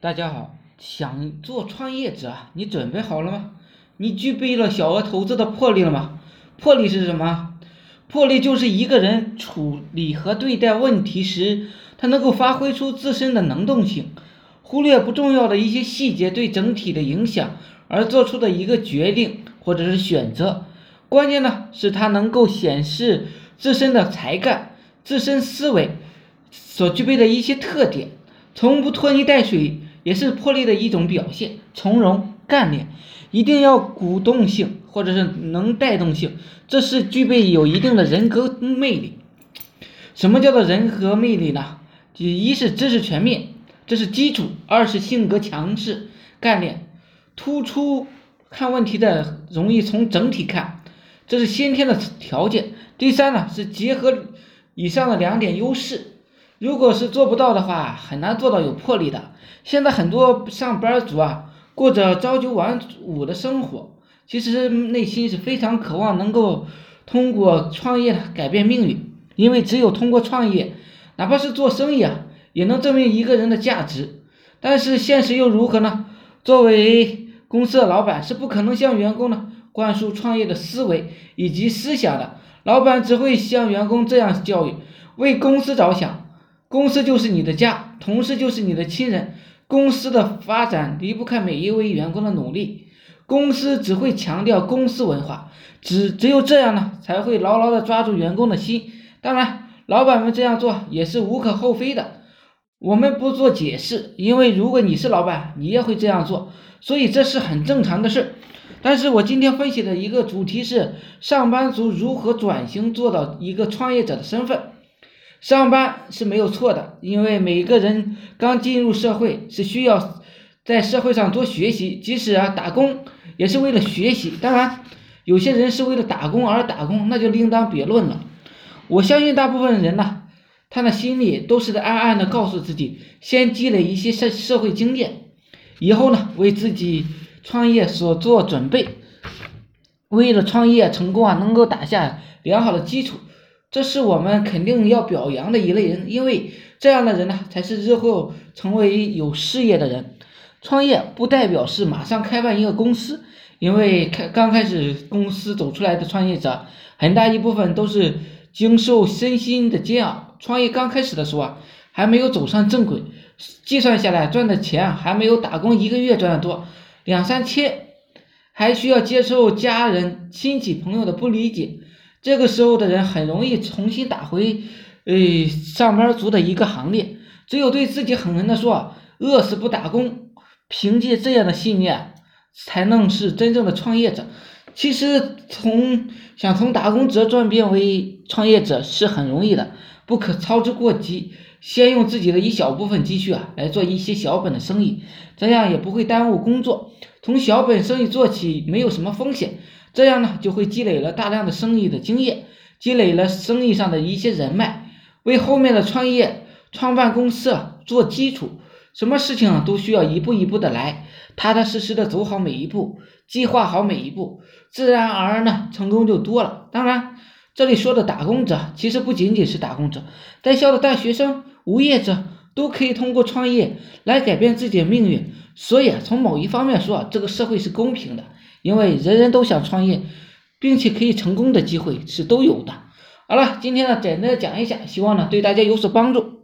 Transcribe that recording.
大家好，想做创业者，你准备好了吗？你具备了小额投资的魄力了吗？魄力是什么？魄力就是一个人处理和对待问题时，他能够发挥出自身的能动性，忽略不重要的一些细节对整体的影响而做出的一个决定或者是选择。关键呢，是他能够显示自身的才干、自身思维所具备的一些特点，从不拖泥带水。也是魄力的一种表现，从容干练，一定要鼓动性或者是能带动性，这是具备有一定的人格魅力。什么叫做人格魅力呢？一是知识全面，这是基础；二是性格强势干练，突出看问题的容易从整体看，这是先天的条件。第三呢是结合以上的两点优势。如果是做不到的话，很难做到有魄力的。现在很多上班族啊，过着朝九晚五的生活，其实内心是非常渴望能够通过创业改变命运。因为只有通过创业，哪怕是做生意啊，也能证明一个人的价值。但是现实又如何呢？作为公司的老板，是不可能向员工呢灌输创业的思维以及思想的。老板只会向员工这样教育：为公司着想。公司就是你的家，同事就是你的亲人。公司的发展离不开每一位员工的努力。公司只会强调公司文化，只只有这样呢，才会牢牢的抓住员工的心。当然，老板们这样做也是无可厚非的。我们不做解释，因为如果你是老板，你也会这样做，所以这是很正常的事。但是我今天分析的一个主题是上班族如何转型做到一个创业者的身份。上班是没有错的，因为每个人刚进入社会是需要在社会上多学习，即使啊打工也是为了学习。当然，有些人是为了打工而打工，那就另当别论了。我相信大部分人呢，他的心里都是在暗暗的告诉自己，先积累一些社社会经验，以后呢为自己创业所做准备，为了创业成功啊，能够打下良好的基础。这是我们肯定要表扬的一类人，因为这样的人呢，才是日后成为有事业的人。创业不代表是马上开办一个公司，因为开刚开始公司走出来的创业者，很大一部分都是经受身心的煎熬。创业刚开始的时候啊，还没有走上正轨，计算下来赚的钱还没有打工一个月赚的多，两三千，还需要接受家人、亲戚、朋友的不理解。这个时候的人很容易重新打回，呃，上班族的一个行列。只有对自己狠狠的说，饿死不打工，凭借这样的信念，才能是真正的创业者。其实从想从打工者转变为创业者是很容易的，不可操之过急。先用自己的一小部分积蓄啊，来做一些小本的生意，这样也不会耽误工作。从小本生意做起，没有什么风险。这样呢，就会积累了大量的生意的经验，积累了生意上的一些人脉，为后面的创业、创办公司做基础。什么事情都需要一步一步的来，踏踏实实的走好每一步，计划好每一步，自然而然呢，成功就多了。当然，这里说的打工者，其实不仅仅是打工者，在校的大学生、无业者都可以通过创业来改变自己的命运。所以，从某一方面说，这个社会是公平的。因为人人都想创业，并且可以成功的机会是都有的。好了，今天呢简单的讲一下，希望呢对大家有所帮助。